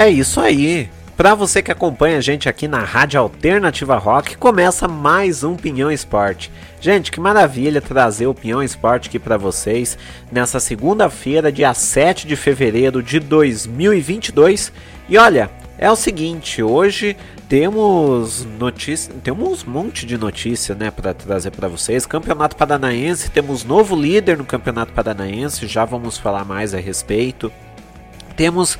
É isso aí. Para você que acompanha a gente aqui na Rádio Alternativa Rock, começa mais um Pinhão Esporte. Gente, que maravilha trazer o Pinhão Esporte aqui para vocês nessa segunda-feira, dia 7 de fevereiro de 2022. E olha, é o seguinte, hoje temos notícia, temos um monte de notícia, né, para trazer para vocês. Campeonato Paranaense, temos novo líder no Campeonato Paranaense, já vamos falar mais a respeito. Temos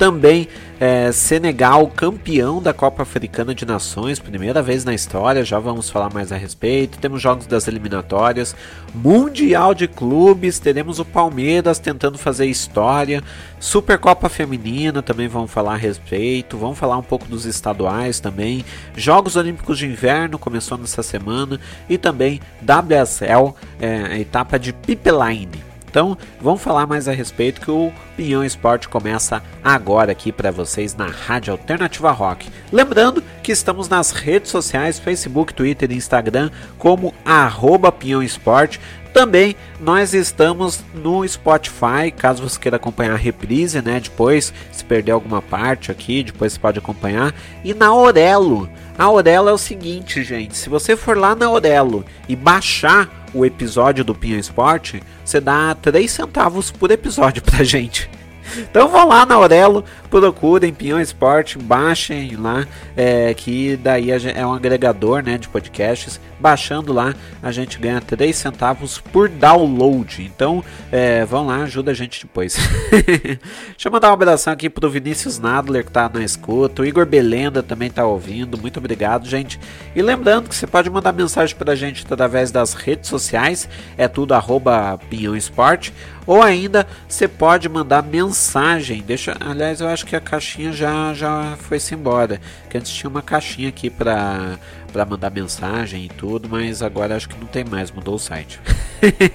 também é, Senegal, campeão da Copa Africana de Nações, primeira vez na história, já vamos falar mais a respeito. Temos jogos das eliminatórias, Mundial de Clubes, teremos o Palmeiras tentando fazer história, Supercopa Feminina também vamos falar a respeito, vamos falar um pouco dos estaduais também, Jogos Olímpicos de Inverno começou nessa semana e também WSL, é, etapa de Pipeline. Então, vamos falar mais a respeito que o Pinhão Esporte começa agora aqui para vocês na Rádio Alternativa Rock. Lembrando que estamos nas redes sociais, Facebook, Twitter e Instagram como arroba Pinhão Esporte. Também nós estamos no Spotify, caso você queira acompanhar a reprise, né? Depois, se perder alguma parte aqui, depois você pode acompanhar. E na Orelo. A Orelo é o seguinte, gente. Se você for lá na Orelo e baixar o episódio do Pinho Esporte, você dá 3 centavos por episódio pra gente. Então vão lá na Aurelo, procurem Pinhão Esporte, baixem lá, é, que daí é um agregador né, de podcasts. Baixando lá, a gente ganha 3 centavos por download. Então é, vão lá, ajuda a gente depois. Deixa eu mandar um abração aqui pro Vinícius Nadler que tá na escuta, o Igor Belenda também tá ouvindo. Muito obrigado, gente. E lembrando que você pode mandar mensagem pra gente através das redes sociais, é tudo arroba Pinhão Esporte ou ainda você pode mandar mensagem. Deixa, aliás, eu acho que a caixinha já já foi-se embora. Que antes tinha uma caixinha aqui para para mandar mensagem e tudo, mas agora acho que não tem mais, mudou o site.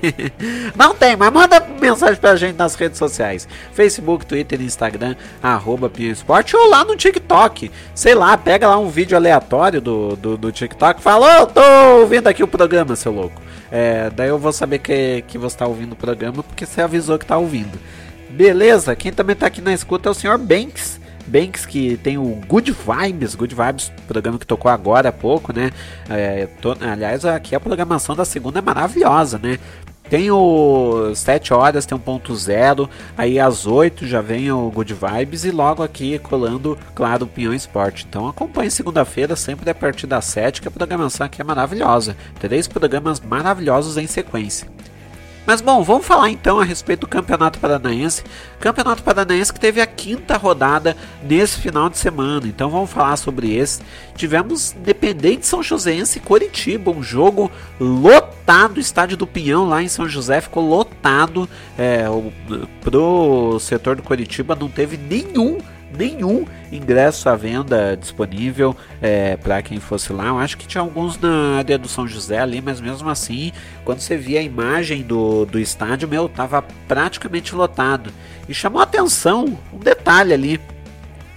não tem, mas manda mensagem pra gente nas redes sociais: Facebook, Twitter, Instagram, arroba Esporte ou lá no TikTok. Sei lá, pega lá um vídeo aleatório do, do, do TikTok e fala: oh, tô ouvindo aqui o programa, seu louco. É, daí eu vou saber que, que você está ouvindo o programa porque você avisou que está ouvindo. Beleza? Quem também está aqui na escuta é o senhor Banks. Banks que tem o Good Vibes, Good Vibes, programa que tocou agora há pouco, né? É, tô, aliás, aqui a programação da segunda é maravilhosa, né? Tem o 7 horas, tem um ponto zero, aí às 8 já vem o Good Vibes e logo aqui colando, claro, o Pinhão Esporte. Então acompanhe segunda-feira, sempre a partir das 7, que a programação aqui é maravilhosa. Três programas maravilhosos em sequência. Mas bom, vamos falar então a respeito do Campeonato Paranaense. Campeonato Paranaense que teve a quinta rodada nesse final de semana. Então vamos falar sobre esse. Tivemos Independente São Joséense e Coritiba, um jogo lotado. Estádio do Pinhão lá em São José ficou lotado. É, o, pro setor do Coritiba não teve nenhum nenhum ingresso à venda disponível é, para quem fosse lá. Eu acho que tinha alguns na área do São José ali, mas mesmo assim, quando você via a imagem do, do estádio, meu, tava praticamente lotado. E chamou atenção um detalhe ali.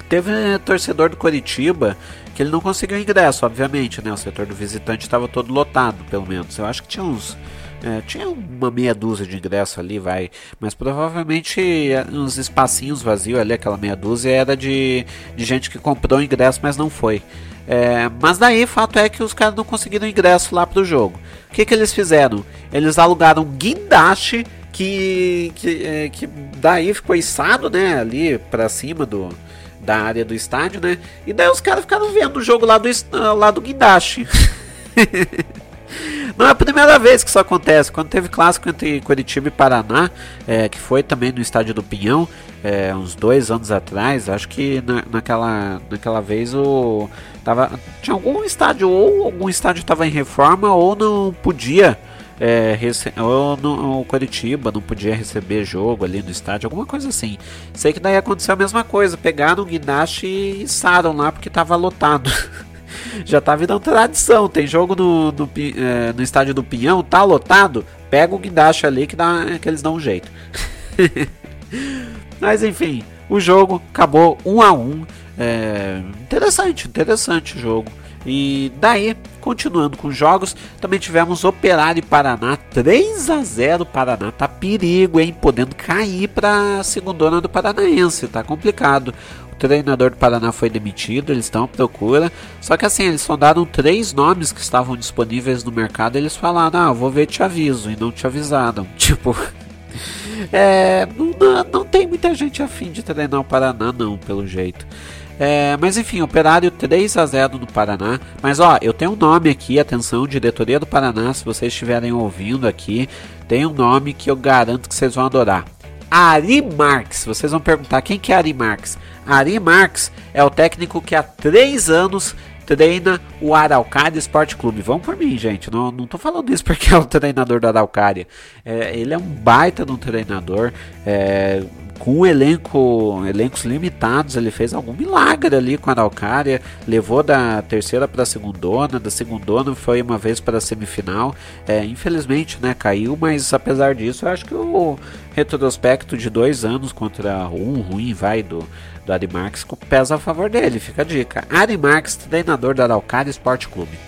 Teve torcedor do Coritiba que ele não conseguiu ingresso, obviamente, né? O setor do visitante estava todo lotado, pelo menos. Eu acho que tinha uns é, tinha uma meia dúzia de ingressos ali, vai. Mas provavelmente é, uns espacinhos vazios ali, aquela meia dúzia, era de, de gente que comprou ingresso, mas não foi. É, mas daí, fato é que os caras não conseguiram ingresso lá pro jogo. O que, que eles fizeram? Eles alugaram um guindaste que, que, é, que daí ficou içado, né, ali pra cima do, da área do estádio, né? E daí os caras ficaram vendo o jogo lá do, lá do guindaste. Não é a primeira vez que isso acontece. Quando teve clássico entre Curitiba e Paraná, é, que foi também no estádio do Pinhão, é, uns dois anos atrás, acho que na, naquela, naquela vez o tava, tinha algum estádio ou algum estádio estava em reforma ou não podia é, ou no, o Curitiba não podia receber jogo ali no estádio, alguma coisa assim. Sei que daí aconteceu a mesma coisa, pegaram o guindaste e içaram lá porque estava lotado. já tá virando tradição. Tem jogo no, é, no estádio do Pinhão, tá lotado, pega o guindaste ali que, dá, que eles dão um jeito. Mas enfim, o jogo acabou 1 um a 1 um, é, Interessante, interessante o jogo. E daí, continuando com os jogos, também tivemos Operário Paraná 3 a 0 Paraná tá perigo, hein? Podendo cair para a segunda do Paranaense, tá complicado. Treinador do Paraná foi demitido, eles estão à procura. Só que assim, eles sondaram três nomes que estavam disponíveis no mercado. Eles falaram: Ah, vou ver te aviso. E não te avisaram. Tipo. É, não, não, tem muita gente afim de treinar o Paraná, não, pelo jeito. É, mas enfim, Operário 3 a 0 no Paraná. Mas ó, eu tenho um nome aqui, atenção, diretoria do Paraná, se vocês estiverem ouvindo aqui, tem um nome que eu garanto que vocês vão adorar. Ari Marx. Vocês vão perguntar quem que é Ari Marx? Ari Marx é o técnico que há três anos treina o Araucária Esporte Clube. Vão por mim, gente. Não, não tô falando isso porque é o treinador do Araucária. É, ele é um baita de um treinador. É, com um elenco, elencos limitados, ele fez algum milagre ali com a Araucária, levou da terceira para a segundona, da segundona foi uma vez para a semifinal. É, infelizmente, né, caiu, mas apesar disso, eu acho que o retrospecto de dois anos contra um ruim vai do do Ari Marques pesa a favor dele, fica a dica. Ari Marques, treinador da Araucária Esporte Clube.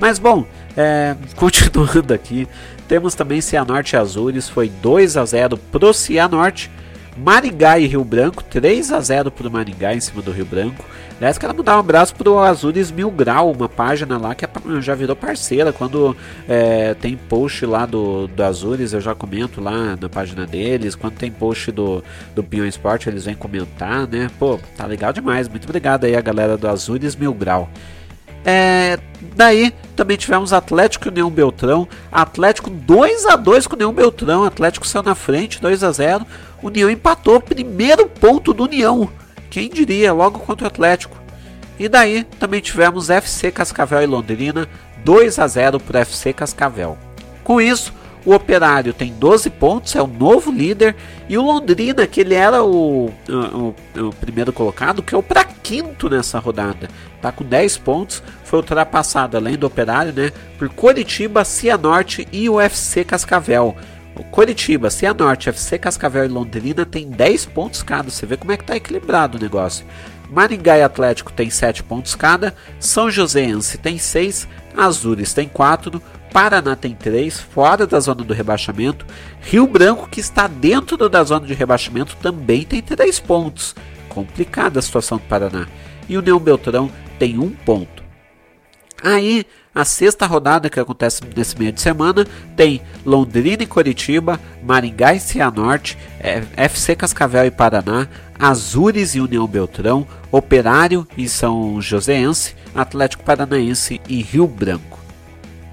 Mas bom, é, continuando aqui, temos também Cianorte Azures, foi 2 a 0 pro Cianorte. Maringá e Rio Branco, 3 a 0 pro Maringá em cima do Rio Branco. Aliás, quero mandar um abraço pro Azures Mil Grau, uma página lá que é já virou parceira. Quando é, tem post lá do, do Azures, eu já comento lá na página deles. Quando tem post do, do Pinhão Esporte, eles vêm comentar, né? Pô, tá legal demais. Muito obrigado aí a galera do Azures Mil Grau. É, daí também tivemos Atlético e União Beltrão. Atlético 2 a 2 com o União Beltrão. Atlético saiu na frente, 2 a 0 União empatou, primeiro ponto do União. Quem diria, logo contra o Atlético. E daí também tivemos FC Cascavel e Londrina, 2 a 0 para o FC Cascavel. Com isso, o Operário tem 12 pontos, é o novo líder, e o Londrina, que ele era o, o, o primeiro colocado, que é o para quinto nessa rodada, tá com 10 pontos, foi ultrapassado além do Operário, né, por Coritiba, Cianorte e o FC Cascavel. O Coritiba, Cianorte, FC Cascavel e Londrina tem 10 pontos cada. Você vê como é que tá equilibrado o negócio. Maringá e Atlético tem 7 pontos cada. São Joséense tem 6. Azures tem 4. Paraná tem 3, fora da zona do rebaixamento. Rio Branco, que está dentro da zona de rebaixamento, também tem 3 pontos. Complicada a situação do Paraná. E o Neon Beltrão tem 1 ponto. Aí a sexta rodada que acontece nesse meio de semana tem Londrina e Coritiba, Maringá e Cianorte, FC Cascavel e Paraná, Azures e União Beltrão, Operário e São Joséense, Atlético Paranaense e Rio Branco.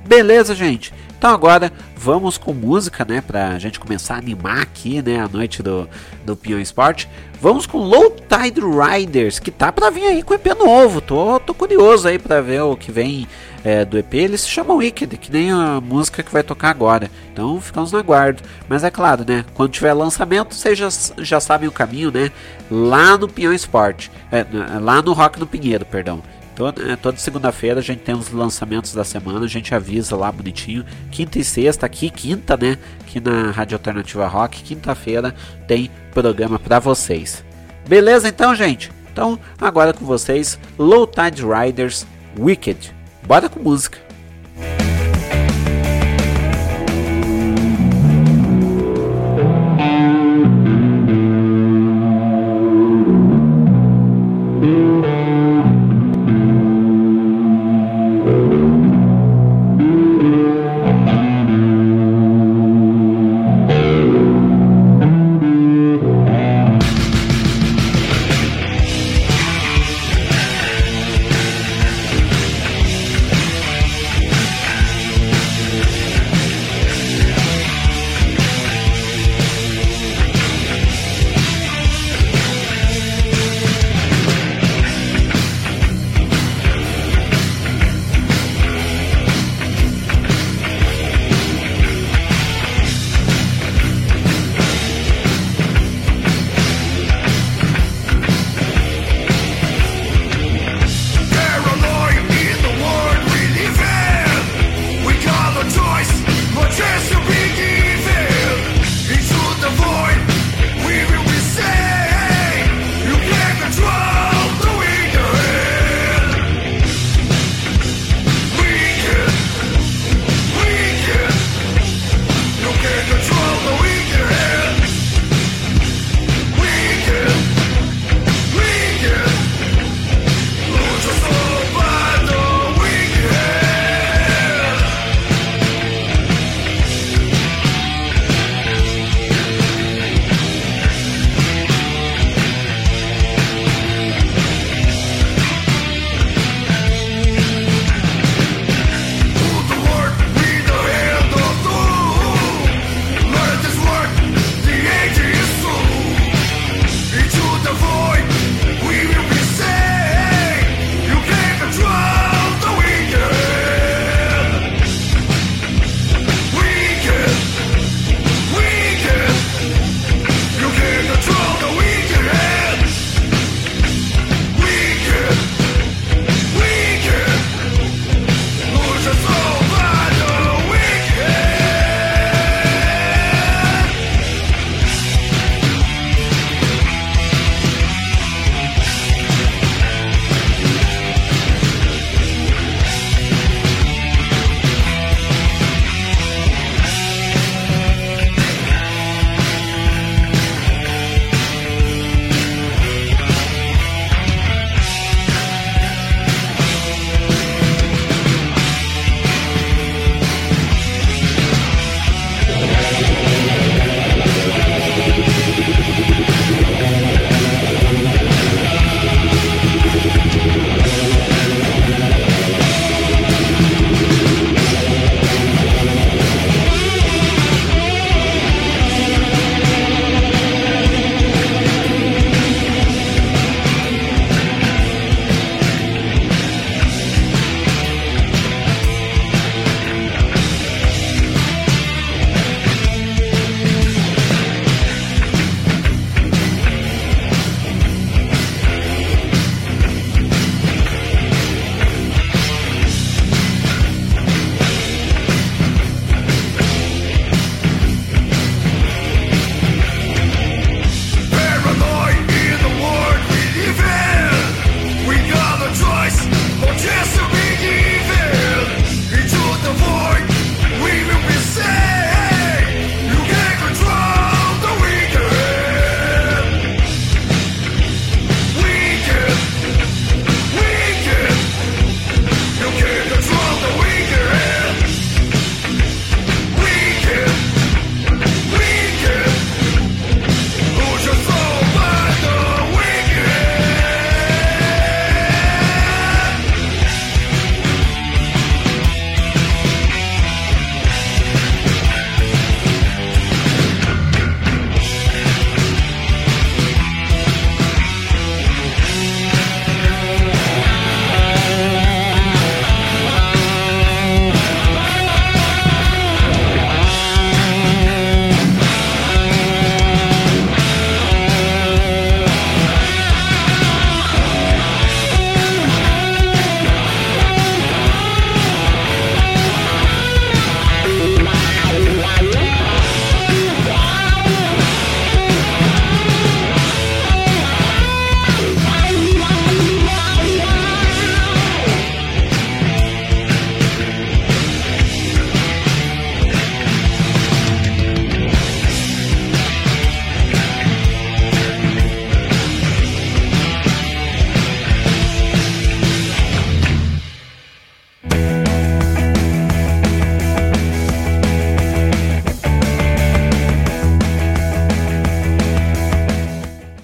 Beleza, gente? Então agora vamos com música, né, pra gente começar a animar aqui, né, a noite do, do Pinhão Esporte. Vamos com Low Tide Riders, que tá pra vir aí com EP novo. Tô, tô curioso aí pra ver o que vem é, do EP. Eles se chamam Wicked, que nem a música que vai tocar agora. Então ficamos no aguardo. Mas é claro, né, quando tiver lançamento, vocês já, já sabem o caminho, né, lá no Pinhão Esporte. É, lá no Rock no Pinheiro, perdão. Toda, é, toda segunda-feira a gente tem os lançamentos da semana, a gente avisa lá bonitinho. Quinta e sexta, aqui, quinta, né? Aqui na Rádio Alternativa Rock, quinta-feira tem programa para vocês. Beleza então, gente? Então, agora com vocês, Low Tide Riders Wicked. Bora com música. Música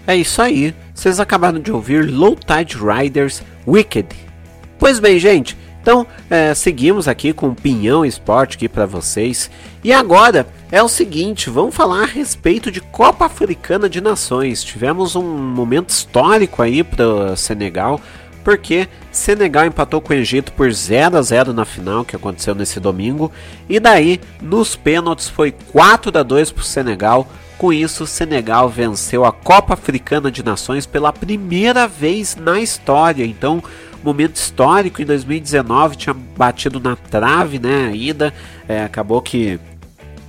É isso aí, vocês acabaram de ouvir Low Tide Riders Wicked. Pois bem, gente, então é, seguimos aqui com o Pinhão Esporte aqui para vocês. E agora é o seguinte, vamos falar a respeito de Copa Africana de Nações. Tivemos um momento histórico aí para Senegal, porque Senegal empatou com o Egito por 0 a 0 na final que aconteceu nesse domingo, e daí nos pênaltis foi 4 a 2 para o Senegal. Com isso, Senegal venceu a Copa Africana de Nações pela primeira vez na história. Então, momento histórico em 2019 tinha batido na trave, né? A ida é, acabou que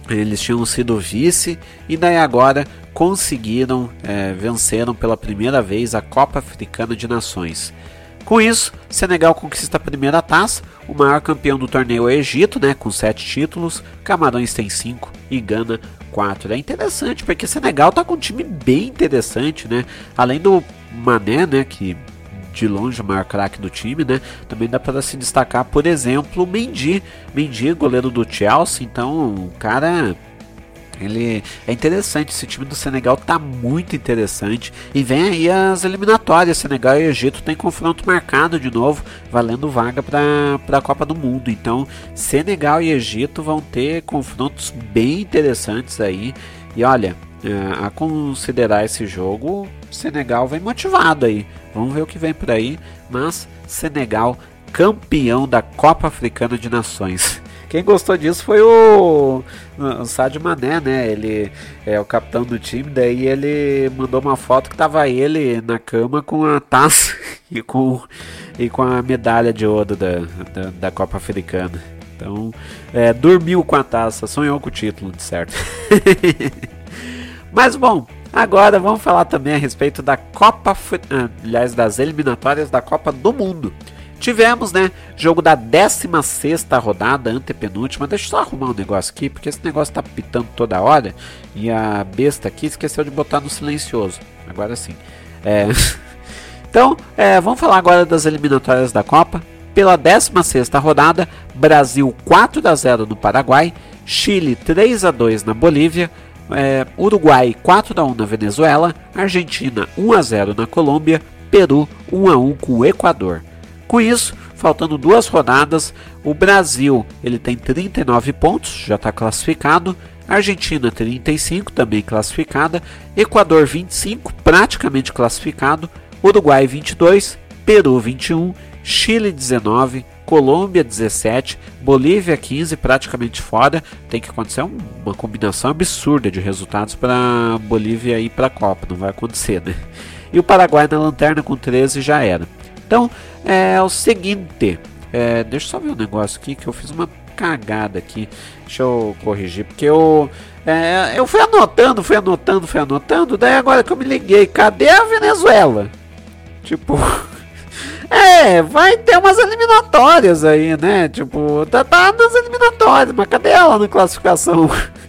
eles tinham sido vice e daí agora conseguiram é, venceram pela primeira vez a Copa Africana de Nações. Com isso, Senegal conquista a primeira taça. O maior campeão do torneio é o Egito, né, com sete títulos. Camarões tem cinco e Gana quatro. É interessante porque Senegal tá com um time bem interessante, né? Além do Mané, né, que de longe o maior craque do time, né? Também dá para se destacar, por exemplo, o Mendy, Mendy, goleiro do Chelsea. Então, o cara ele é interessante, esse time do Senegal tá muito interessante. E vem aí as eliminatórias. Senegal e Egito tem confronto marcado de novo, valendo vaga para a Copa do Mundo. Então, Senegal e Egito vão ter confrontos bem interessantes aí. E olha, é, a considerar esse jogo, Senegal vem motivado aí. Vamos ver o que vem por aí. Mas Senegal campeão da Copa Africana de Nações. Quem gostou disso foi o, o Sadio Mané, né? Ele é o capitão do time, daí ele mandou uma foto que tava ele na cama com a taça e com, e com a medalha de ouro da, da, da Copa Africana. Então, é, dormiu com a taça, sonhou com o título, de certo. Mas bom, agora vamos falar também a respeito da Copa, ah, aliás, das eliminatórias da Copa do Mundo. Tivemos, né, jogo da 16 rodada, antepenúltima. Deixa eu só arrumar um negócio aqui, porque esse negócio tá pitando toda hora. E a besta aqui esqueceu de botar no silencioso. Agora sim. É... então, é, vamos falar agora das eliminatórias da Copa. Pela 16 rodada, Brasil 4 a 0 no Paraguai, Chile 3 a 2 na Bolívia, é, Uruguai 4 a 1 na Venezuela, Argentina 1 a 0 na Colômbia, Peru 1 a 1 com o Equador. Com isso, faltando duas rodadas, o Brasil ele tem 39 pontos, já está classificado. Argentina 35, também classificada. Equador 25, praticamente classificado. Uruguai 22, Peru 21, Chile 19, Colômbia 17, Bolívia 15, praticamente fora. Tem que acontecer uma combinação absurda de resultados para Bolívia ir para a Copa, não vai acontecer, né? E o Paraguai na lanterna com 13 já era. Então, é o seguinte, é, deixa eu só ver um negócio aqui que eu fiz uma cagada aqui. Deixa eu corrigir, porque eu, é, eu fui anotando, fui anotando, fui anotando. Daí agora que eu me liguei, cadê a Venezuela? Tipo, é, vai ter umas eliminatórias aí, né? Tipo, tá, tá nas eliminatórias, mas cadê ela na classificação?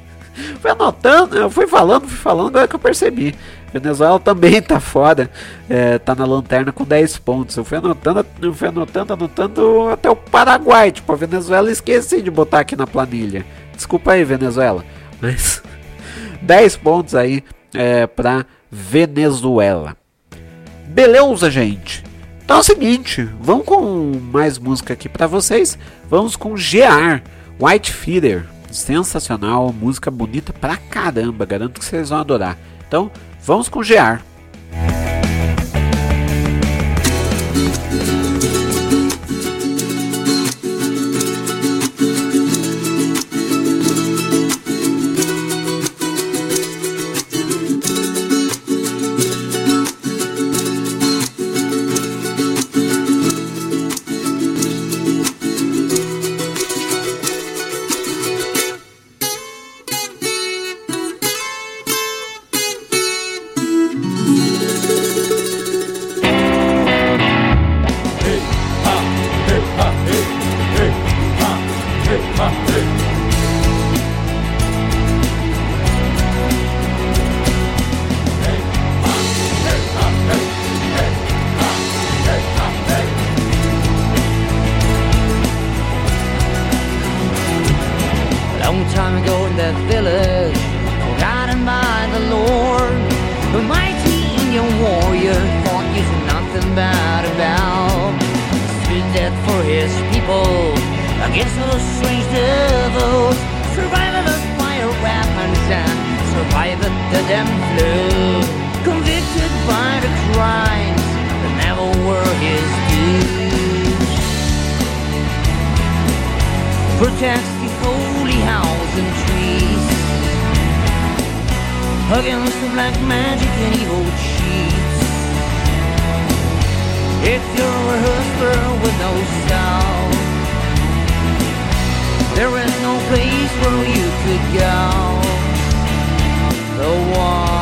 fui anotando, eu fui falando, fui falando, agora que eu percebi. Venezuela também tá fora, é, tá na lanterna com 10 pontos. Eu fui anotando, eu fui anotando, anotando até o Paraguai. Tipo, a Venezuela esqueci de botar aqui na planilha. Desculpa aí, Venezuela. Mas 10 pontos aí é, pra Venezuela. Beleza, gente? Então é o seguinte, vamos com mais música aqui para vocês. Vamos com GR, White Feeder. Sensacional, música bonita pra caramba, garanto que vocês vão adorar. Então, Vamos com GR. Against the black magic and evil cheats. If you're a hustler with no soul, there is no place where you could go. The white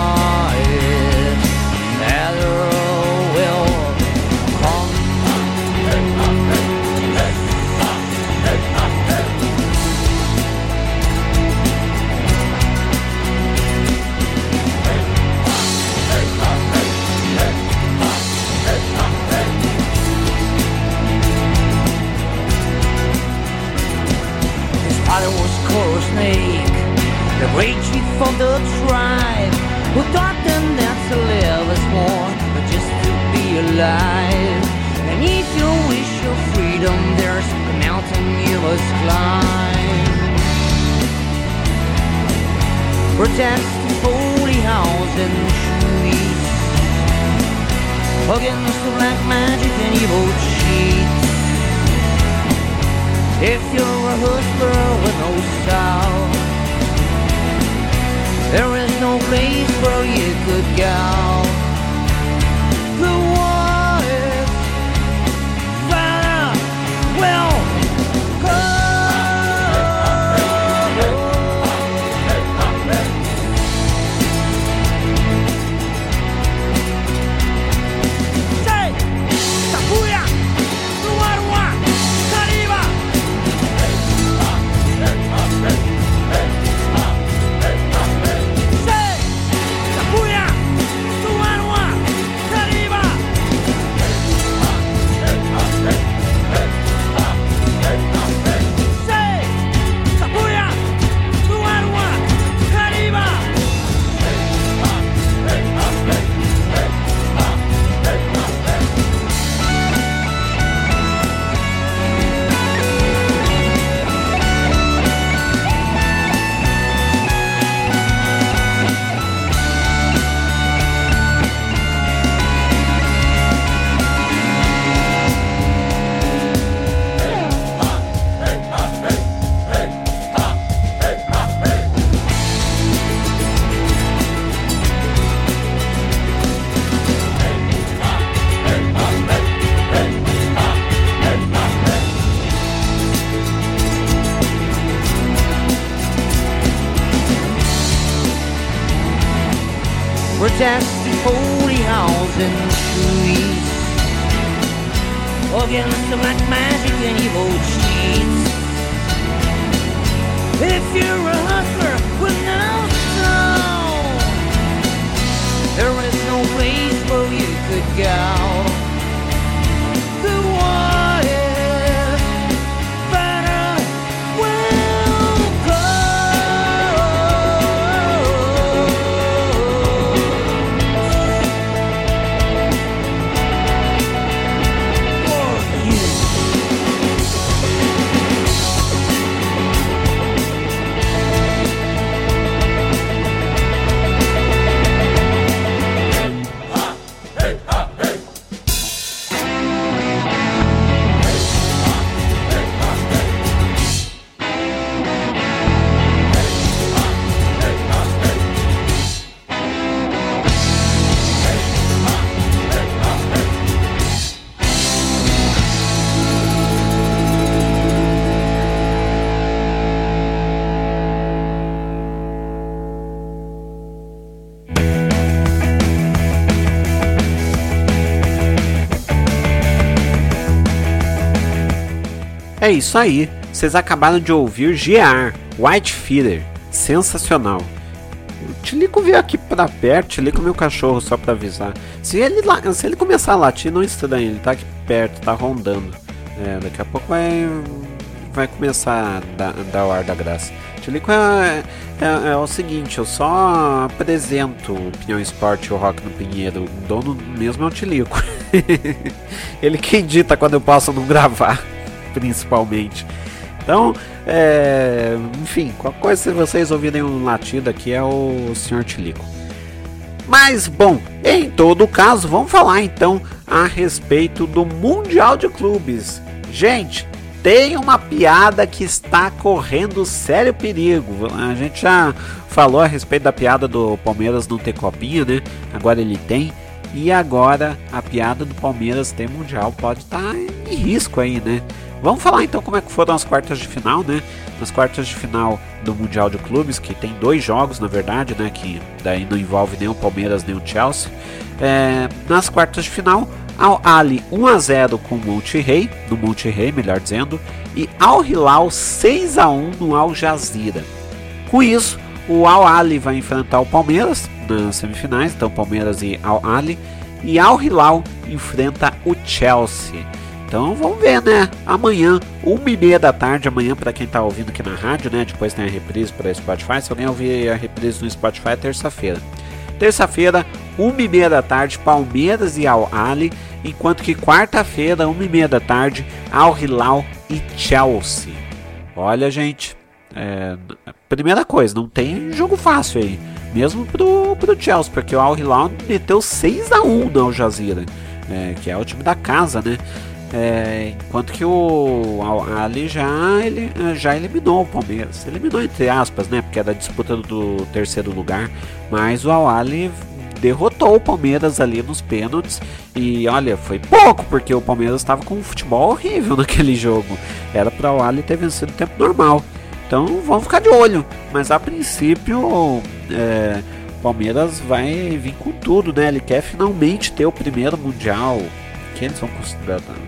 Coral Snake, the great chief of the tribe, who taught them that to live is more than just to be alive. And if you wish your freedom, there's a mountain you must climb. Protect the holy house and trees against the black magic and evil cheats. If you're a hustler with no soul, there is no place where you could go. The white feather will É isso aí. Vocês acabaram de ouvir GR, White Feeder. Sensacional. O Tilico veio aqui pra perto, Tilico meu cachorro, só pra avisar. Se ele, se ele começar a latir, não estranhe, ele tá aqui perto, tá rondando. É, daqui a pouco vai, vai começar a dar, dar o ar da graça. Tilico é, é, é o seguinte, eu só apresento o Pinhão Esporte e o Rock no Pinheiro. O dono mesmo é o Tilico. ele quem dita quando eu posso não gravar, principalmente. Então, é, enfim, qualquer coisa se vocês ouvirem um latido aqui é o Sr. Tilico. Mas bom, em todo caso, vamos falar então a respeito do Mundial de Clubes. Gente, tem uma piada que está correndo sério perigo. A gente já falou a respeito da piada do Palmeiras não ter copinha, né? Agora ele tem. E agora a piada do Palmeiras ter mundial pode estar tá em risco aí, né? Vamos falar então como é que foram as quartas de final, né? Nas quartas de final do Mundial de Clubes, que tem dois jogos, na verdade, né? Que daí não envolve nem o Palmeiras nem o Chelsea. É, nas quartas de final, Al Ali 1 a 0 com o Monte Rei, no Monte Rei, melhor dizendo, e Al Hilal 6 a 1 no Al Jazeera. Com isso, o Al Ali vai enfrentar o Palmeiras nas semifinais, então Palmeiras e Al Ali, e Al Hilal enfrenta o Chelsea. Então vamos ver, né? Amanhã, uma e meia da tarde, amanhã para quem tá ouvindo aqui na rádio, né? Depois tem a reprise para Spotify. Se alguém ouvir a reprise no Spotify, é terça-feira. Terça-feira, uma e meia da tarde, Palmeiras e Al Ali, enquanto que quarta-feira, uma e meia da tarde, Al Hilal e Chelsea. Olha, gente, é, primeira coisa, não tem jogo fácil aí, mesmo pro, pro Chelsea, porque o Al Hilal meteu 6 a 1 no Al Jazeera, é, que é o time da casa, né? É, enquanto que o Ali já, ele, já eliminou o Palmeiras. Eliminou entre aspas, né? Porque era a disputa do terceiro lugar. Mas o Al-Ali derrotou o Palmeiras ali nos pênaltis. E olha, foi pouco, porque o Palmeiras estava com um futebol horrível naquele jogo. Era para o Ali ter vencido o tempo normal. Então vamos ficar de olho. Mas a princípio, é, o Palmeiras vai vir com tudo, né? Ele quer finalmente ter o primeiro Mundial que eles vão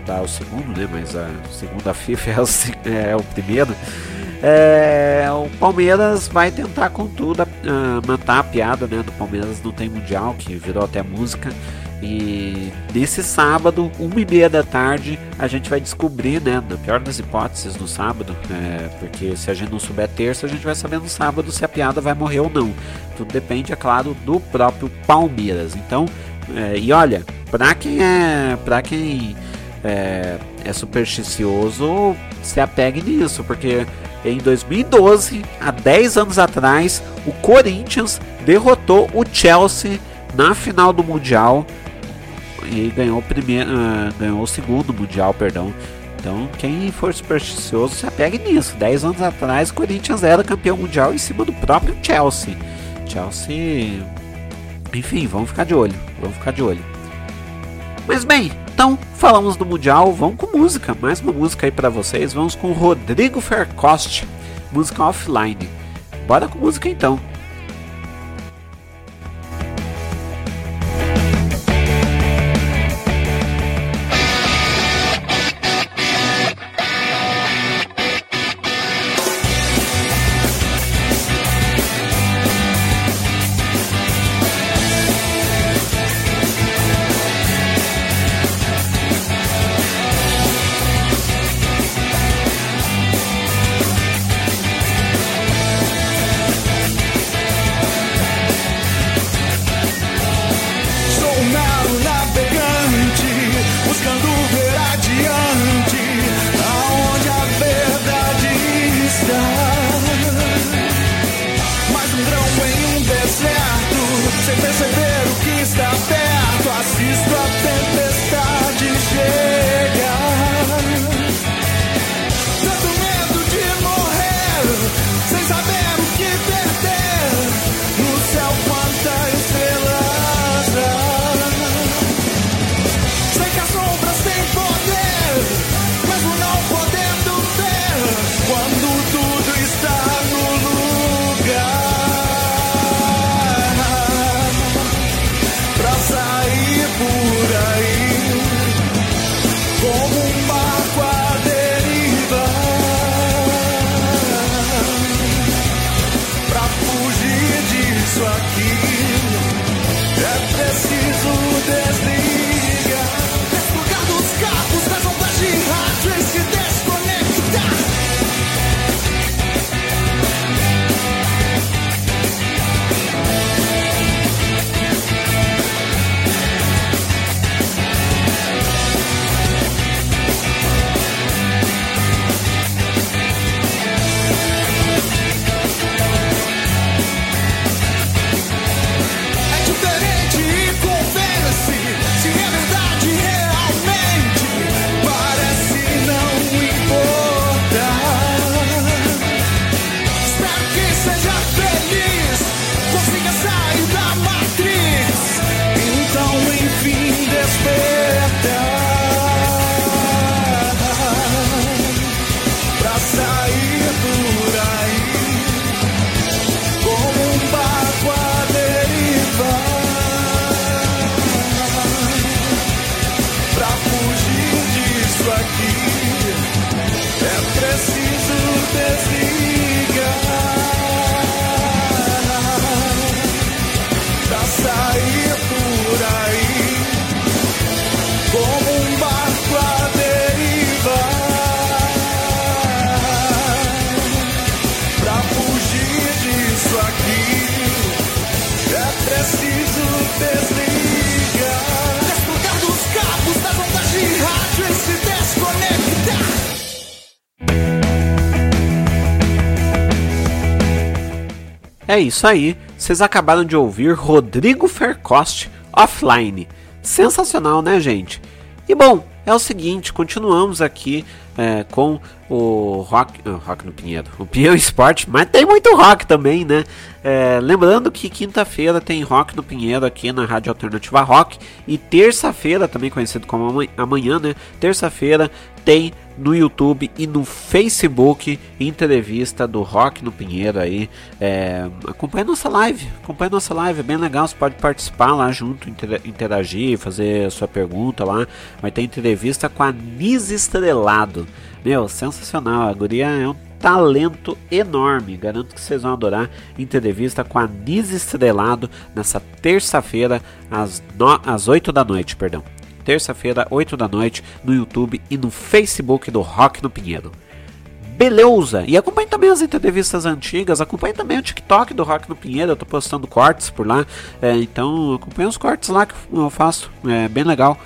dar o segundo, né? Mas a segunda FIFA é o, é o primeiro. É, o Palmeiras vai tentar com tudo uh, matar a piada né, do Palmeiras não tem mundial, que virou até música. E nesse sábado, uma e meia da tarde, a gente vai descobrir, né, na pior das hipóteses, no sábado, é, porque se a gente não souber terça, a gente vai saber no sábado se a piada vai morrer ou não. Tudo depende, é claro, do próprio Palmeiras. Então, é, e olha, Pra quem é. Pra quem é, é supersticioso, se apegue nisso, porque em 2012, há 10 anos atrás, o Corinthians derrotou o Chelsea na final do Mundial e ganhou o primeiro, uh, ganhou o segundo Mundial, perdão. Então, quem for supersticioso, se apegue nisso. 10 anos atrás, o Corinthians era campeão mundial em cima do próprio Chelsea. Chelsea, enfim, vamos ficar de olho, vamos ficar de olho. Mas bem, então falamos do Mundial, vamos com música, mais uma música aí para vocês. Vamos com Rodrigo Fercoste, música offline. Bora com música então. É isso aí, vocês acabaram de ouvir Rodrigo Fercoste offline. Sensacional, né, gente? E bom, é o seguinte, continuamos aqui é, com o rock, uh, rock no Pinheiro, o Pinheiro Esporte, mas tem muito rock também, né? É, lembrando que quinta-feira tem Rock no Pinheiro aqui na Rádio Alternativa Rock e terça-feira, também conhecido como amanhã, né? Terça-feira tem no YouTube e no Facebook entrevista do Rock no Pinheiro aí. É, acompanhe nossa live, acompanhe nossa live, é bem legal. Você pode participar lá junto, interagir, fazer sua pergunta lá. Vai ter entrevista com a Nise Estrelado. Meu, sensacional. A guria é um talento enorme. Garanto que vocês vão adorar. Entrevista com a Nise Estrelado nessa terça-feira, às, às 8 da noite, perdão. Terça-feira, 8 da noite, no YouTube e no Facebook do Rock no Pinheiro. Beleza! E acompanhe também as entrevistas antigas, acompanhe também o TikTok do Rock no Pinheiro, eu tô postando cortes por lá, é, então acompanhe os cortes lá que eu faço, é bem legal.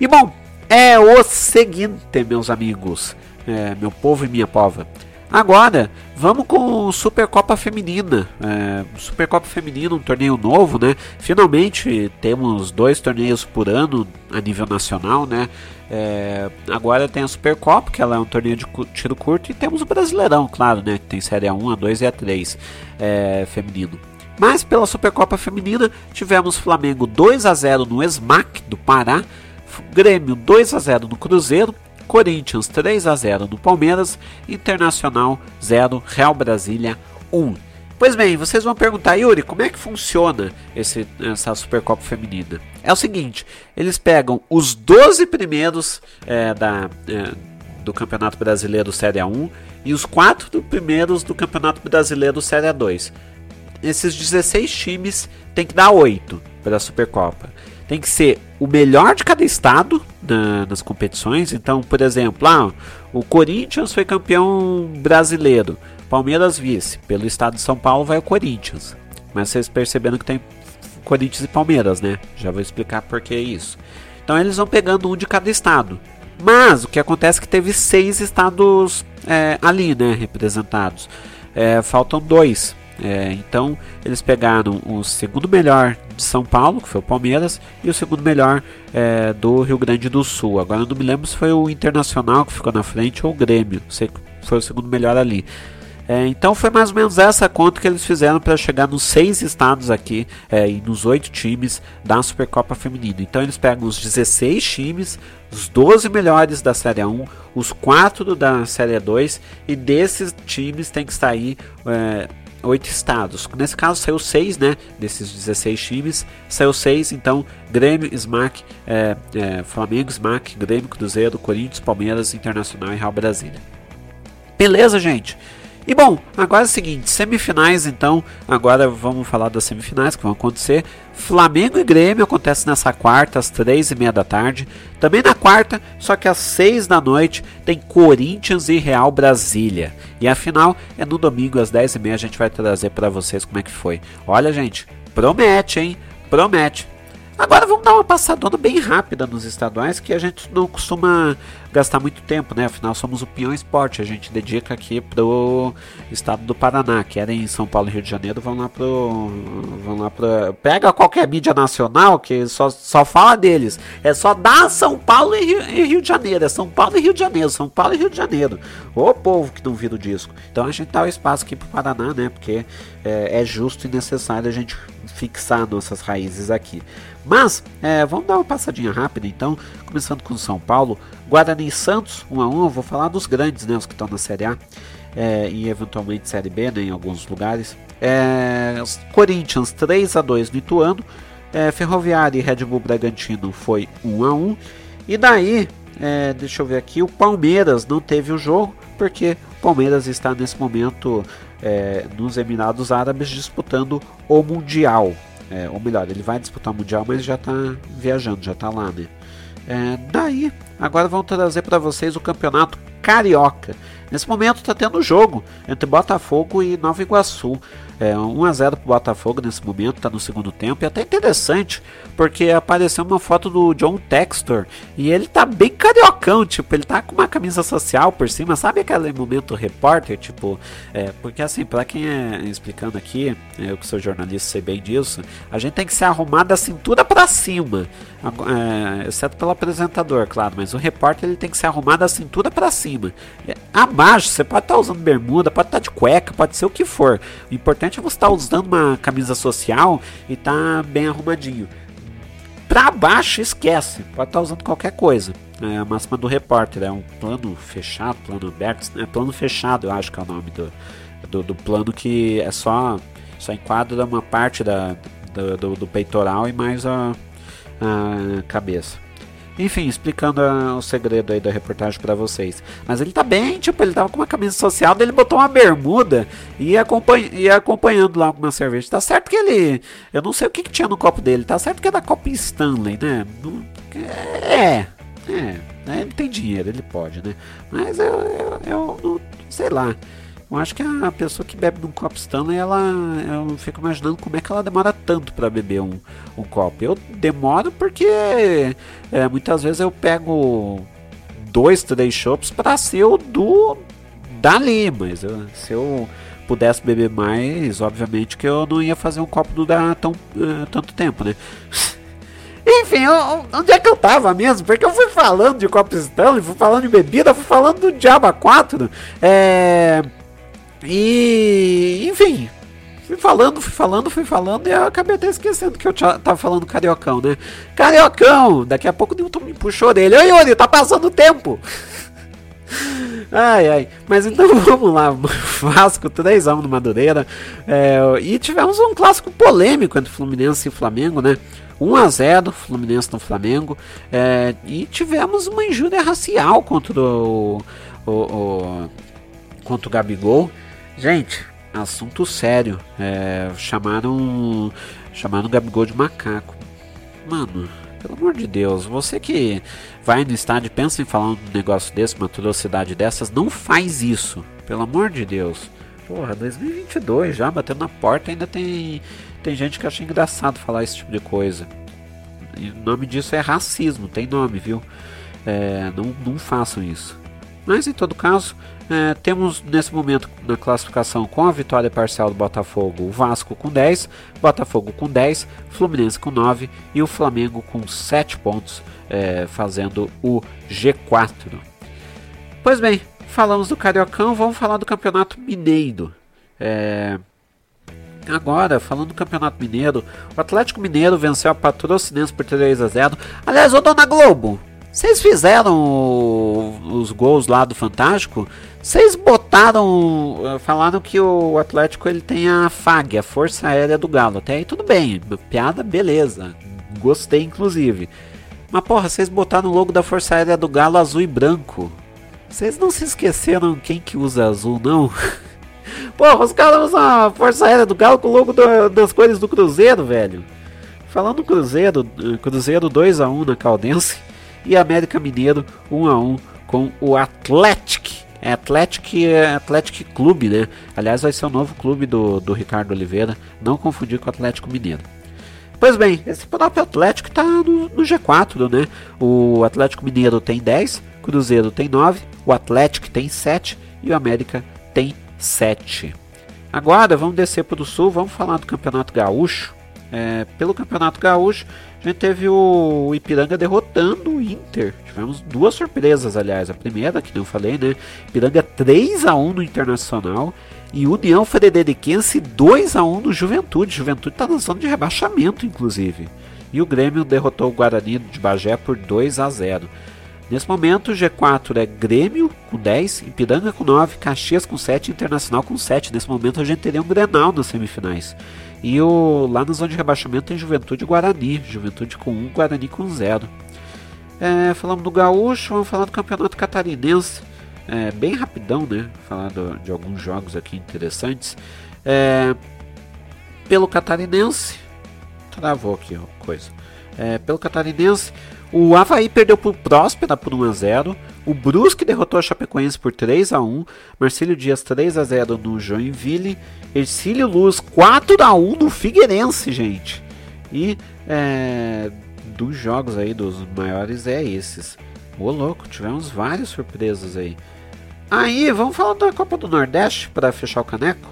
E bom, é o seguinte, meus amigos, é, meu povo e minha pova. Agora, vamos com Supercopa Feminina. É, Supercopa Feminina, um torneio novo, né? Finalmente temos dois torneios por ano a nível nacional, né? É, agora tem a Supercopa, que ela é um torneio de tiro curto, e temos o Brasileirão, claro, né? Tem série A1, A2 e A3 é, feminino. Mas pela Supercopa Feminina tivemos Flamengo 2 a 0 no SMAC do Pará Grêmio 2 a 0 no Cruzeiro, Corinthians 3 a 0 no Palmeiras, Internacional 0, Real Brasília 1. Pois bem, vocês vão perguntar, Yuri, como é que funciona esse, essa Supercopa Feminina? É o seguinte, eles pegam os 12 primeiros é, da, é, do Campeonato Brasileiro Série A1 e os 4 primeiros do Campeonato Brasileiro Série A2. Esses 16 times tem que dar 8 para a Supercopa tem que ser o melhor de cada estado na, nas competições. Então, por exemplo, ah, o Corinthians foi campeão brasileiro, Palmeiras vice. Pelo estado de São Paulo vai o Corinthians. Mas vocês percebendo que tem Corinthians e Palmeiras, né? Já vou explicar por que isso. Então eles vão pegando um de cada estado. Mas o que acontece é que teve seis estados é, ali, né? Representados. É, faltam dois. É, então eles pegaram o segundo melhor de São Paulo, que foi o Palmeiras, e o segundo melhor é, do Rio Grande do Sul. Agora não me lembro se foi o Internacional que ficou na frente ou o Grêmio. Sei que foi o segundo melhor ali. É, então foi mais ou menos essa conta que eles fizeram para chegar nos seis estados aqui é, e nos oito times da Supercopa Feminina. Então eles pegam os 16 times, os 12 melhores da Série 1, os 4 da Série 2 e desses times tem que sair é, oito estados. Nesse caso saiu seis, né? Desses 16 times, saiu seis. Então Grêmio, SMAC, é, é, Flamengo, SMAC, Grêmio, Cruzeiro, Corinthians, Palmeiras, Internacional e Real Brasília. Beleza, gente? E bom, agora é o seguinte, semifinais então, agora vamos falar das semifinais que vão acontecer. Flamengo e Grêmio acontece nessa quarta, às três e meia da tarde. Também na quarta, só que às seis da noite, tem Corinthians e Real Brasília. E a final é no domingo, às dez e meia, a gente vai trazer para vocês como é que foi. Olha, gente, promete, hein? Promete. Agora vamos dar uma passadona bem rápida nos estaduais, que a gente não costuma gastar muito tempo, né? Afinal, somos o Pinhão Esporte, a gente dedica aqui pro estado do Paraná. Querem em São Paulo e Rio de Janeiro, vão lá pro. Vão lá pro. Pega qualquer mídia nacional que só, só fala deles. É só dar São Paulo e Rio, e Rio de Janeiro. É São Paulo e Rio de Janeiro, São Paulo e Rio de Janeiro. O povo que não vira o disco. Então a gente dá o espaço aqui pro Paraná, né? Porque é, é justo e necessário a gente fixar nossas raízes aqui. Mas é, vamos dar uma passadinha rápida então, começando com São Paulo, Guarani e Santos, 1 um a 1 um, eu vou falar dos grandes, né, os que estão na Série A é, e eventualmente Série B, né, em alguns lugares. É, Corinthians 3 a 2 no Ituano, é, Ferroviária e Red Bull Bragantino foi 1 a 1 e daí, deixa eu ver aqui, o Palmeiras não teve o jogo porque o Palmeiras está nesse momento nos Emirados Árabes disputando o Mundial. Ou melhor, ele vai disputar o Mundial, mas já está viajando, já está lá, né? É, daí, agora vamos trazer para vocês o campeonato Carioca. Nesse momento está tendo jogo entre Botafogo e Nova Iguaçu. É, 1 a 0 pro Botafogo nesse momento, tá no segundo tempo. E é até interessante, porque apareceu uma foto do John Textor e ele tá bem cariocão, tipo, ele tá com uma camisa social por cima, sabe aquele momento repórter, tipo, é, porque assim, para quem é explicando aqui, eu que sou jornalista sei bem disso, a gente tem que se arrumar da cintura para cima, é, exceto pelo apresentador, claro, mas o repórter ele tem que se arrumar da cintura para cima. É, abaixo, você pode estar tá usando bermuda, pode estar tá de cueca, pode ser o que for. O importante importante é você estar tá usando uma camisa social e tá bem arrumadinho. Pra baixo, esquece. Pode estar tá usando qualquer coisa. É a máxima do repórter. É um plano fechado, plano aberto. É plano fechado, eu acho que é o nome do, do, do plano que é só, só enquadra uma parte da, do, do, do peitoral e mais a, a cabeça. Enfim, explicando a, o segredo aí da reportagem para vocês. Mas ele tá bem, tipo, ele tava com uma camisa social, ele botou uma bermuda e acompanha, ia acompanhando lá alguma cerveja. Tá certo que ele. Eu não sei o que, que tinha no copo dele, tá certo que é da Copa Stanley, né? É, é, é, ele tem dinheiro, ele pode, né? Mas eu, eu, eu, eu sei lá. Eu acho que a pessoa que bebe num copo Stanley, ela, eu fico imaginando como é que ela demora tanto para beber um, um copo. Eu demoro porque é, muitas vezes eu pego dois, três chopps para ser o do dali, mas eu, se eu pudesse beber mais, obviamente que eu não ia fazer um copo do dar tão, uh, tanto tempo, né? Enfim, eu, onde é que eu tava mesmo? Porque eu fui falando de copo Stanley, fui falando de bebida, fui falando do Diaba 4. É e, enfim, fui falando, fui falando, fui falando e eu acabei até esquecendo que eu tava falando cariocão, né? Cariocão! Daqui a pouco o Newton me puxou dele. Oi, Yuri, tá passando o tempo! Ai, ai. Mas então vamos lá. Vasco 3x1 no Madureira. É, e tivemos um clássico polêmico entre Fluminense e Flamengo, né? 1x0 Fluminense no Flamengo. É, e tivemos uma injúria racial contra o, o, o contra o Gabigol. Gente, assunto sério. É, chamaram. Chamaram o Gabigol de macaco. Mano, pelo amor de Deus, você que vai no estádio pensa em falar um negócio desse, uma atrocidade dessas, não faz isso. Pelo amor de Deus. Porra, 2022 já, batendo na porta, ainda tem, tem gente que acha engraçado falar esse tipo de coisa. E o nome disso é racismo, tem nome, viu? É, não, não façam isso. Mas em todo caso, é, temos nesse momento na classificação com a vitória parcial do Botafogo, o Vasco com 10, Botafogo com 10, Fluminense com 9 e o Flamengo com 7 pontos, é, fazendo o G4. Pois bem, falamos do Cariocão, vamos falar do Campeonato Mineiro. É, Agora, falando do Campeonato Mineiro, o Atlético Mineiro venceu a Patrocinense por 3 a 0. Aliás, ô Dona Globo, vocês fizeram os gols lá do Fantástico? Vocês botaram, eh, falaram que o Atlético ele tem a FAG, a Força Aérea do Galo. Até aí tudo bem, piada, beleza. Gostei inclusive. Mas porra, vocês botaram o logo da Força Aérea do Galo azul e branco. Vocês não se esqueceram quem que usa azul, não? porra, os caras usam a Força Aérea do Galo com o logo do, das cores do Cruzeiro, velho. Falando do Cruzeiro, eh, Cruzeiro 2x1 na Caldense e América Mineiro 1 a 1 com o Atlético. É Atlético, é Atlético Clube, né? Aliás, vai ser o novo clube do, do Ricardo Oliveira. Não confundir com o Atlético Mineiro. Pois bem, esse próprio Atlético está no, no, G4, né? O Atlético Mineiro tem 10, Cruzeiro tem 9, o Atlético tem 7 e o América tem 7. Agora vamos descer para o sul, vamos falar do Campeonato Gaúcho. É, pelo Campeonato Gaúcho, a gente teve o Ipiranga derrotando o Inter. Tivemos duas surpresas, aliás. A primeira, que não falei, né? Ipiranga 3 a 1 no Internacional e União Frederiquense 2 a 1 no Juventude. Juventude está na zona de rebaixamento, inclusive. E o Grêmio derrotou o Guarani de Bagé por 2 a 0. Nesse momento, o G4 é Grêmio com 10, Ipiranga com 9, Caxias com 7 Internacional com 7. Nesse momento, a gente teria um Grenal nas semifinais. E o, lá na zona de rebaixamento tem Juventude e Guarani. Juventude com 1, Guarani com 0. É, falamos do Gaúcho, vamos falar do Campeonato Catarinense. É, bem rapidão, né? Falar do, de alguns jogos aqui interessantes. É, pelo Catarinense. Travou aqui a coisa. É, pelo Catarinense, O Havaí perdeu por Próspera por 1x0. O Brusque derrotou a Chapecoense por 3x1. Marcílio Dias 3x0 no Joinville. Ercílio Luz 4x1 no Figueirense, gente. E é, dos jogos aí, dos maiores, é esses. Ô louco, tivemos várias surpresas aí. Aí, vamos falar da Copa do Nordeste para fechar o caneco?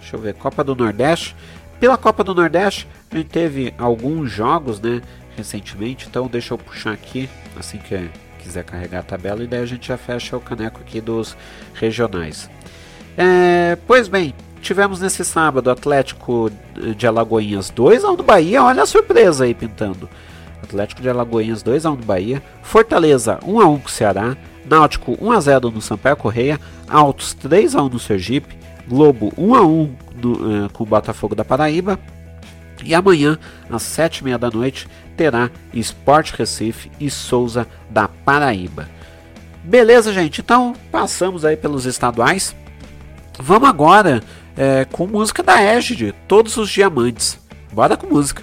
Deixa eu ver, Copa do Nordeste. Pela Copa do Nordeste, a gente teve alguns jogos, né, recentemente, então deixa eu puxar aqui, assim que quiser carregar a tabela, e daí a gente já fecha o caneco aqui dos regionais. É, pois bem, tivemos nesse sábado Atlético de Alagoinhas 2x1 do Bahia, olha a surpresa aí pintando. Atlético de Alagoinhas 2x1 do Bahia, Fortaleza 1x1 com o Ceará, Náutico 1x0 no Sampaio Correia, Altos 3x1 no Sergipe, Globo 1x1 no, uh, com o Botafogo da Paraíba, e amanhã, às 7h30 da noite, terá Esporte Recife e Souza da Paraíba. Beleza, gente? Então passamos aí pelos estaduais. Vamos agora é, com música da Égide, Todos os Diamantes. Bora com música.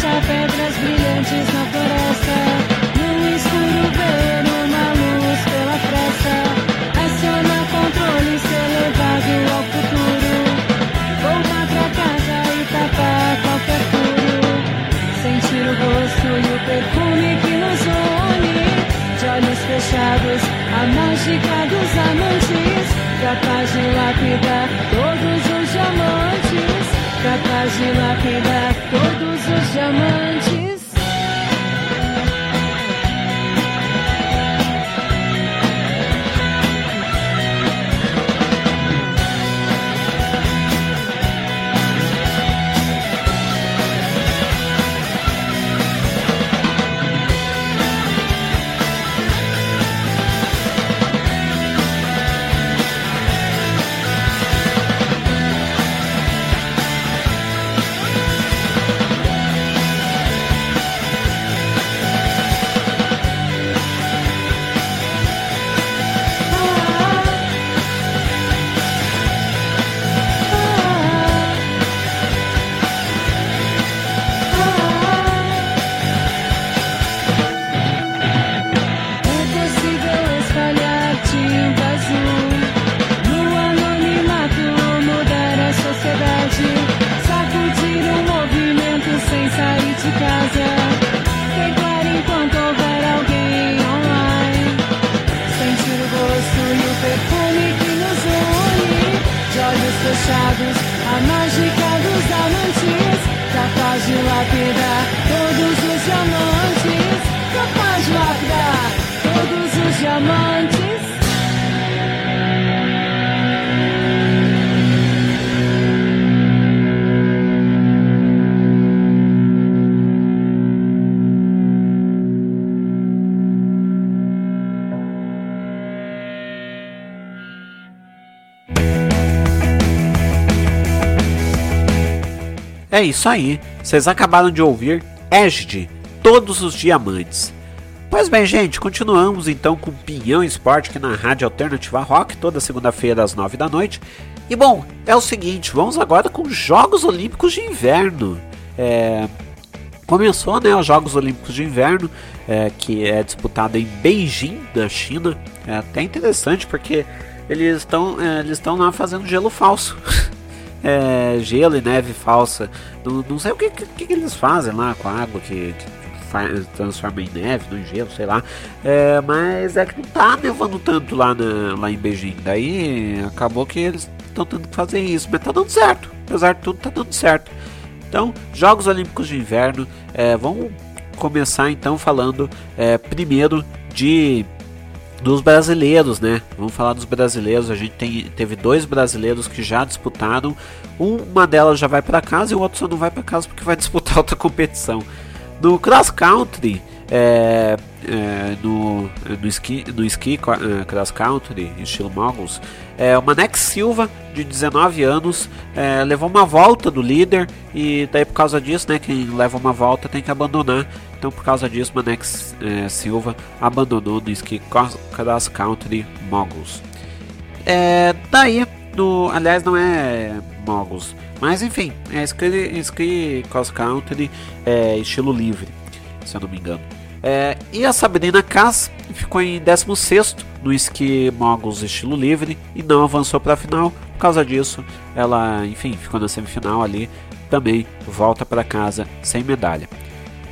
Deixa pedras brilhantes na floresta. No escuro ver uma luz pela fresta. É Aciona controle, ser levado ao futuro. Voltar pra casa e tapar qualquer furo. Sentir o rosto e o perfume que nos une. De olhos fechados, a mágica É isso aí, vocês acabaram de ouvir Egid, Todos os Diamantes. Pois bem, gente, continuamos então com Pinhão Esporte aqui na Rádio Alternativa Rock, toda segunda-feira às nove da noite. E bom, é o seguinte, vamos agora com os Jogos Olímpicos de Inverno. É, começou né, os Jogos Olímpicos de Inverno, é, que é disputado em Beijing, na China. É até interessante porque eles estão é, eles estão lá fazendo gelo falso. é, gelo e neve falsa. Não, não sei o que, que, que, eles fazem lá com a água que, que transforma em neve, no gelo, sei lá. É, mas é que não tá nevando tanto lá, na, lá em Beijing. Daí acabou que eles estão tendo que fazer isso. Mas tá dando certo. Apesar de tudo, tá dando certo. Então, Jogos Olímpicos de Inverno. É, vamos começar então falando é, primeiro de dos brasileiros, né? Vamos falar dos brasileiros. A gente tem, teve dois brasileiros que já disputaram. Uma delas já vai para casa e o outro só não vai para casa porque vai disputar outra competição. No cross country, é, é, no, no ski, no ski uh, cross country, estilo moguls, é, o Manex Silva, de 19 anos, é, levou uma volta do líder e daí por causa disso, né, quem leva uma volta tem que abandonar. Então por causa disso, Manex é, Silva abandonou no ski cross country moguls. É, daí, no, aliás, não é moguls, mas enfim, é ski, ski cross country é, estilo livre, se eu não me engano. É, e a Sabrina Kass ficou em 16 no esqui moguls estilo livre e não avançou para a final. Por causa disso, ela, enfim, ficou na semifinal ali. Também volta para casa sem medalha.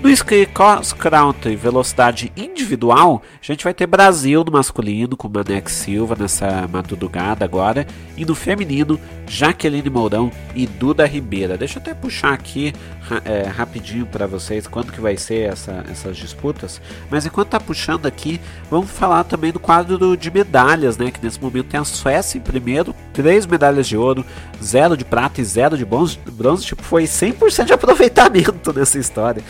No ski cross country velocidade individual, a gente vai ter Brasil no masculino com Manex Silva nessa madrugada agora e no feminino Jaqueline Mourão e Duda Ribeira. Deixa eu até puxar aqui é, rapidinho para vocês quando que vai ser essa, essas disputas. Mas enquanto tá puxando aqui, vamos falar também do quadro de medalhas, né? Que nesse momento tem a Suécia em primeiro, três medalhas de ouro, zero de prata e zero de bronze. tipo, foi 100% de aproveitamento nessa história.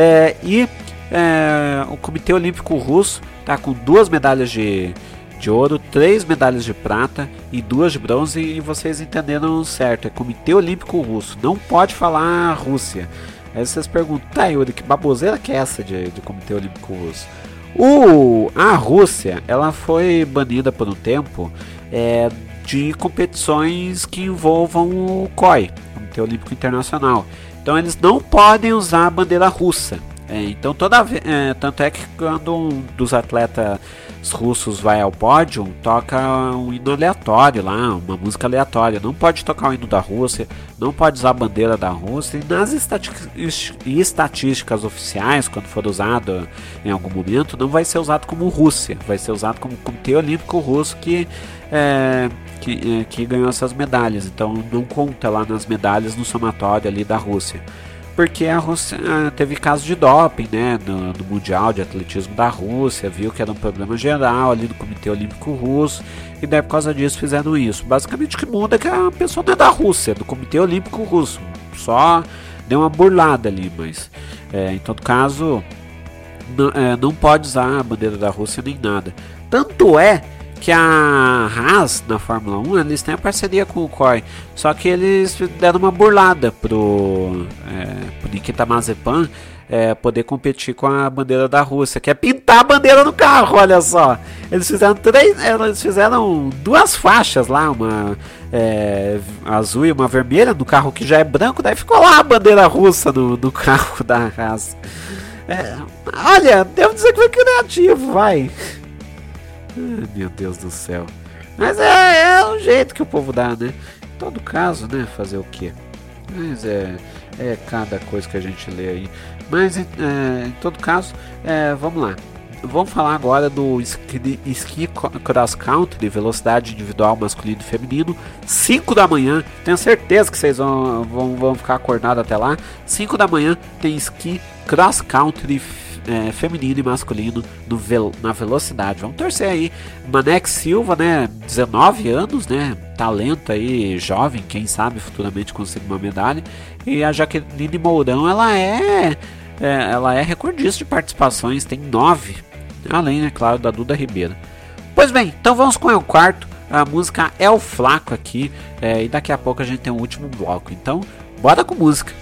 É, e é, o Comitê Olímpico Russo está com duas medalhas de, de ouro, três medalhas de prata e duas de bronze. E vocês entenderam certo: é Comitê Olímpico Russo, não pode falar Rússia. Aí vocês perguntam, tá, Yuri, que baboseira que é essa de, de Comitê Olímpico Russo? O, a Rússia ela foi banida por um tempo é, de competições que envolvam o COI, Comitê Olímpico Internacional. Então eles não podem usar a bandeira russa. É, então toda é, tanto é que quando um dos atletas russos vai ao pódio, toca um hino aleatório lá, uma música aleatória. Não pode tocar o hino da Rússia, não pode usar a bandeira da Rússia. E nas estatísticas oficiais, quando for usado em algum momento, não vai ser usado como Rússia, vai ser usado como Comitê Olímpico Russo que é, que, é, que ganhou essas medalhas. Então não conta lá nas medalhas no somatório ali da Rússia. Porque a Rússia ah, teve caso de doping, né, no, no, Mundial de Atletismo da Rússia, viu que era um problema geral ali no Comitê Olímpico Russo, e daí por causa disso fizeram isso. Basicamente o que muda é que a pessoa não é da Rússia, é do Comitê Olímpico Russo, só deu uma burlada ali, mas é, em todo caso não, é, não pode usar a bandeira da Rússia nem nada. Tanto é que a Haas na Fórmula 1 eles têm a parceria com o COI, só que eles deram uma burlada pro, é, pro Nikita Mazepan é, poder competir com a bandeira da Rússia, que é pintar a bandeira no carro, olha só. Eles fizeram três, eles fizeram duas faixas lá, uma é, azul e uma vermelha no carro que já é branco, daí ficou lá a bandeira russa no, no carro da Haas. É, olha, devo dizer que foi criativo, vai. Ah, meu Deus do céu. Mas é, é o jeito que o povo dá, né? Em todo caso, né? Fazer o quê? Mas é, é cada coisa que a gente lê aí. Mas é, em todo caso, é, vamos lá. Vamos falar agora do ski, ski cross country, velocidade individual masculino e feminino. 5 da manhã, tenho certeza que vocês vão, vão, vão ficar acordados até lá. 5 da manhã tem ski cross country é, feminino e masculino no na velocidade. Vamos torcer aí. Manex Silva, né? 19 anos, né? Talento aí, jovem, quem sabe futuramente conseguir uma medalha. E a Jaqueline Mourão, ela é, é ela é recordista de participações, tem 9. Além, é claro, da Duda Ribeiro. Pois bem, então vamos com o quarto. A música é o Flaco aqui. É, e daqui a pouco a gente tem o último bloco. Então, bora com música.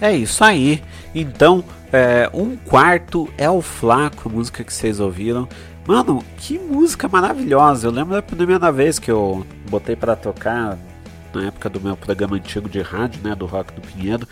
É isso aí. Então, é, um quarto é o Flaco, a música que vocês ouviram. Mano, que música maravilhosa. Eu lembro da primeira vez que eu botei para tocar na época do meu programa antigo de rádio, né, do Rock do Pinheiro.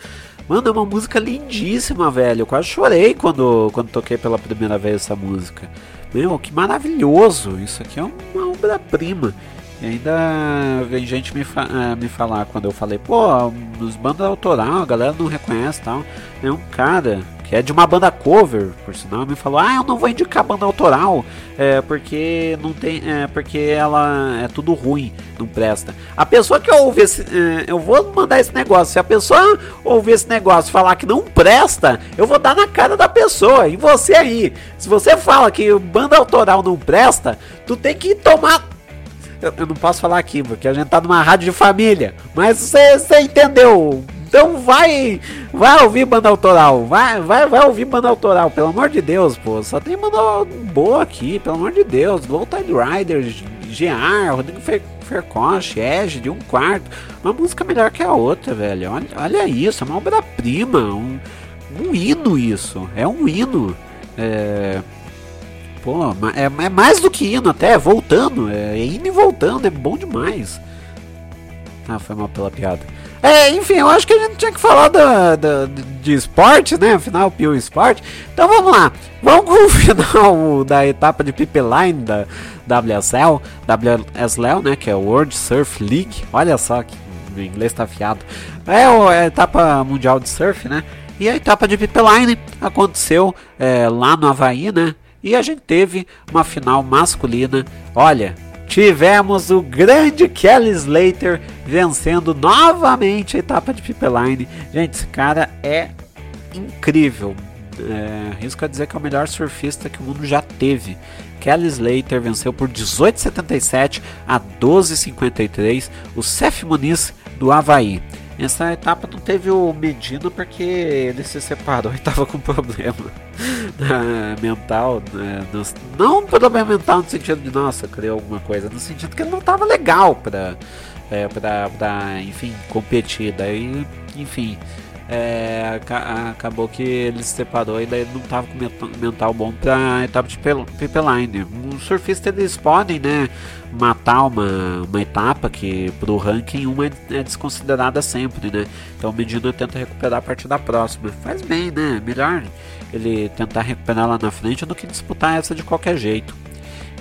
Mano, é uma música lindíssima, velho. Eu quase chorei quando, quando toquei pela primeira vez essa música. Meu, que maravilhoso! Isso aqui é uma obra-prima. E ainda vem gente me, fa eh, me falar quando eu falei, pô, nos bandas autoral, a galera não reconhece tal. É um cara que é de uma banda cover, por sinal, me falou: "Ah, eu não vou indicar banda autoral, é, porque não tem, é, porque ela é tudo ruim, não presta". A pessoa que ouve esse, é, eu vou mandar esse negócio. Se a pessoa ouvir esse negócio, falar que não presta, eu vou dar na cara da pessoa. E você aí, se você fala que banda autoral não presta, tu tem que tomar eu, eu, não posso falar aqui, porque a gente tá numa rádio de família. Mas você entendeu então vai, vai ouvir banda autoral, vai, vai, vai ouvir banda autoral, pelo amor de Deus, pô. Só tem banda boa aqui, pelo amor de Deus. Low Tide Riders, GR, Rodrigo Fer Fercoche, Edge, de um quarto. Uma música melhor que a outra, velho. Olha, olha isso, é uma obra-prima, um, um hino isso. É um hino. É, pô, é, é, mais do que hino até, voltando. É, é indo e voltando, é bom demais. Ah, foi mal pela piada. É, enfim, eu acho que a gente tinha que falar da, da, de esporte, né? Afinal, Pio Esporte. Então vamos lá. Vamos com o final da etapa de Pipeline da WSL, WSL, né? Que é World Surf League. Olha só que o inglês tá afiado. É a etapa mundial de surf, né? E a etapa de Pipeline aconteceu é, lá no Havaí, né? E a gente teve uma final masculina. Olha, tivemos o grande Kelly Slater vencendo novamente a etapa de Pipeline. Gente, esse cara é incrível. É, risco a dizer que é o melhor surfista que o mundo já teve. Kelly Slater venceu por 18,77 a 12,53 o Seth Muniz do Havaí. Essa etapa não teve o Medina porque ele se separou e estava com problema né, mental. Né, não problema mental no sentido de, nossa, criou alguma coisa, no sentido que ele não estava legal para, é, pra, pra, enfim, competir. Daí, enfim, é, acabou que ele se separou e daí não estava com mental bom para etapa de pipeline. Os surfistas eles podem, né, matar uma, uma etapa que para o ranking uma é, é desconsiderada sempre, né? Então o Medina tenta recuperar a partir da próxima. Faz bem, né? Melhor ele tentar recuperar lá na frente do que disputar essa de qualquer jeito.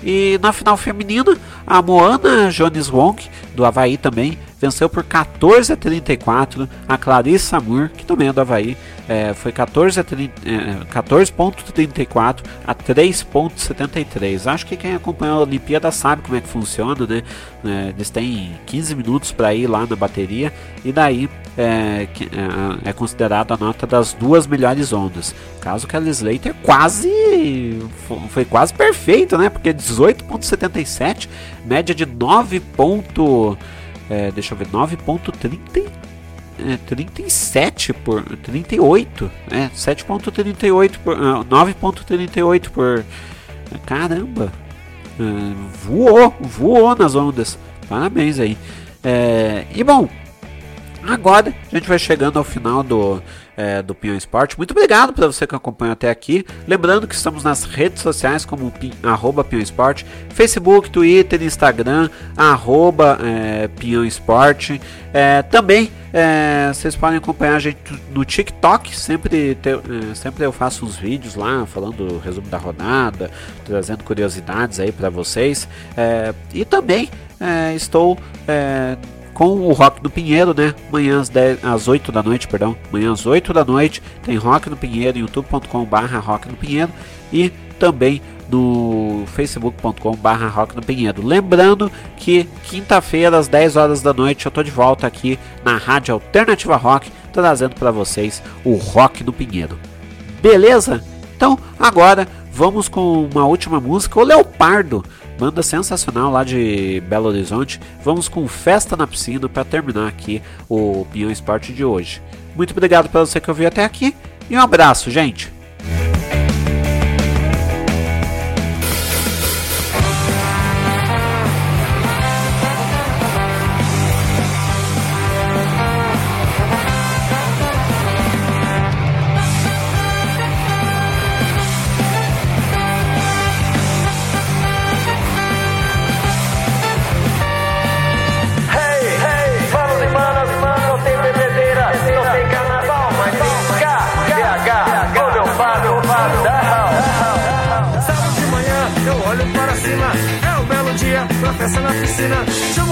E na final feminina, a Moana Jones Wong, do Havaí também, venceu por 14 a 34 a Clarissa Moore, que também é do Havaí, é, foi 14,34 é, 14 a 3,73. Acho que quem acompanhou a Olimpíada sabe como é que funciona, né? É, eles têm 15 minutos para ir lá na bateria e daí é, é, é considerado a nota das duas melhores ondas. Caso que a Slater quase foi quase perfeito, né? Porque 18,77, média de 9. É, deixa eu ver, 9,30 é, 37 por 38, é 7.38 por 9.38 por caramba. É, voou, voou nas ondas. Parabéns aí. É, e bom, agora a gente vai chegando ao final do é, do Pinhão Esporte. Muito obrigado para você que acompanha até aqui. Lembrando que estamos nas redes sociais como pin, arroba Pinhão Esporte, Facebook, Twitter, Instagram, arroba é, Pinhão Esporte. É, também é, vocês podem acompanhar a gente no TikTok. Sempre, te, é, sempre eu faço uns vídeos lá falando o resumo da rodada, trazendo curiosidades aí para vocês. É, e também é, estou com o Rock do Pinheiro, né? Amanhã às, 10, às 8 da noite, perdão. Amanhã às 8 da noite tem Rock do Pinheiro, youtube.com/barra Rock do Pinheiro e também no facebook.com/barra Rock do Pinheiro. Lembrando que quinta-feira às 10 horas da noite eu tô de volta aqui na Rádio Alternativa Rock, trazendo para vocês o Rock do Pinheiro. Beleza? Então agora vamos com uma última música, o Leopardo Banda sensacional lá de Belo Horizonte. Vamos com Festa na Piscina para terminar aqui o Pinhão Esporte de hoje. Muito obrigado para você que ouviu até aqui e um abraço, gente!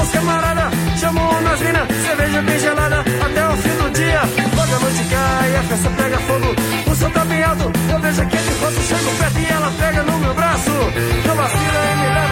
Os camarada, chama nas minas. Cerveja bem gelada até o fim do dia. Logo a noite cai, a festa pega fogo. O sol tá bem alto, eu vejo aquele rosto. Chego perto e ela pega no meu braço. Não vacila e me leva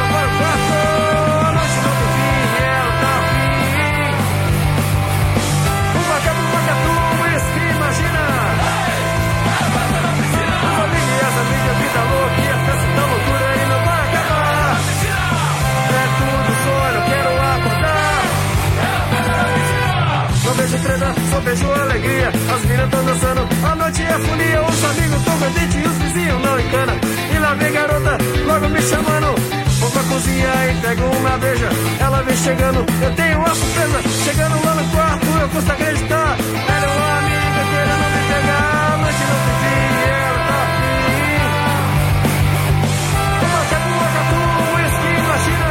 noite é folia, os amigos tão contentes e os vizinhos não encana. E lá vem garota, logo me chamando. Vou pra cozinha e pego uma beija. Ela vem chegando, eu tenho uma surpresa. Chegando lá no quarto, eu custa acreditar. Era uma amiga querendo me pegar, mas não tem fim, ela tá afim. Vou uma catu, whisky na China.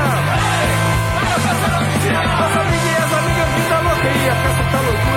Ei, vai passar na As amigas, as amigas, vida louca e a festa tá louca.